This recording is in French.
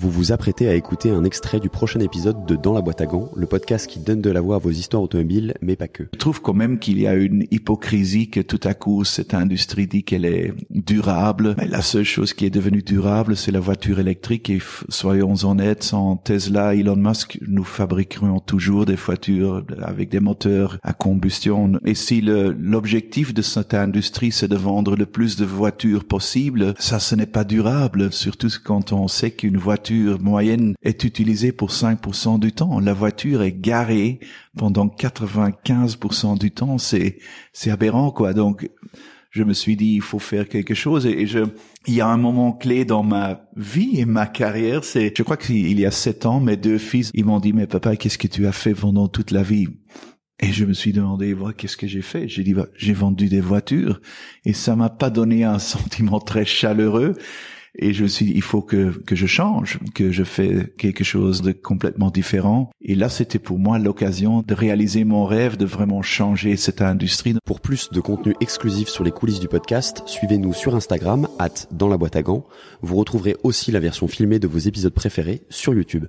Vous vous apprêtez à écouter un extrait du prochain épisode de Dans la boîte à gants, le podcast qui donne de la voix à vos histoires automobiles, mais pas que. Je trouve quand même qu'il y a une hypocrisie que tout à coup cette industrie dit qu'elle est durable. Mais la seule chose qui est devenue durable, c'est la voiture électrique et soyons honnêtes, sans Tesla, Elon Musk, nous fabriquerions toujours des voitures avec des moteurs à combustion. Et si l'objectif de cette industrie, c'est de vendre le plus de voitures possible, ça, ce n'est pas durable, surtout quand on sait qu'une voiture moyenne est utilisée pour 5% du temps. La voiture est garée pendant 95% du temps. C'est, c'est aberrant, quoi. Donc, je me suis dit, il faut faire quelque chose. Et, je, il y a un moment clé dans ma vie et ma carrière. C'est, je crois qu'il y a sept ans, mes deux fils, ils m'ont dit, mais papa, qu'est-ce que tu as fait pendant toute la vie? Et je me suis demandé, voilà, qu'est-ce que j'ai fait? J'ai dit, j'ai vendu des voitures et ça m'a pas donné un sentiment très chaleureux. Et je me suis dit, il faut que, que je change, que je fais quelque chose de complètement différent. Et là, c'était pour moi l'occasion de réaliser mon rêve, de vraiment changer cette industrie. Pour plus de contenu exclusif sur les coulisses du podcast, suivez-nous sur Instagram, at dans la boîte à gants. Vous retrouverez aussi la version filmée de vos épisodes préférés sur YouTube.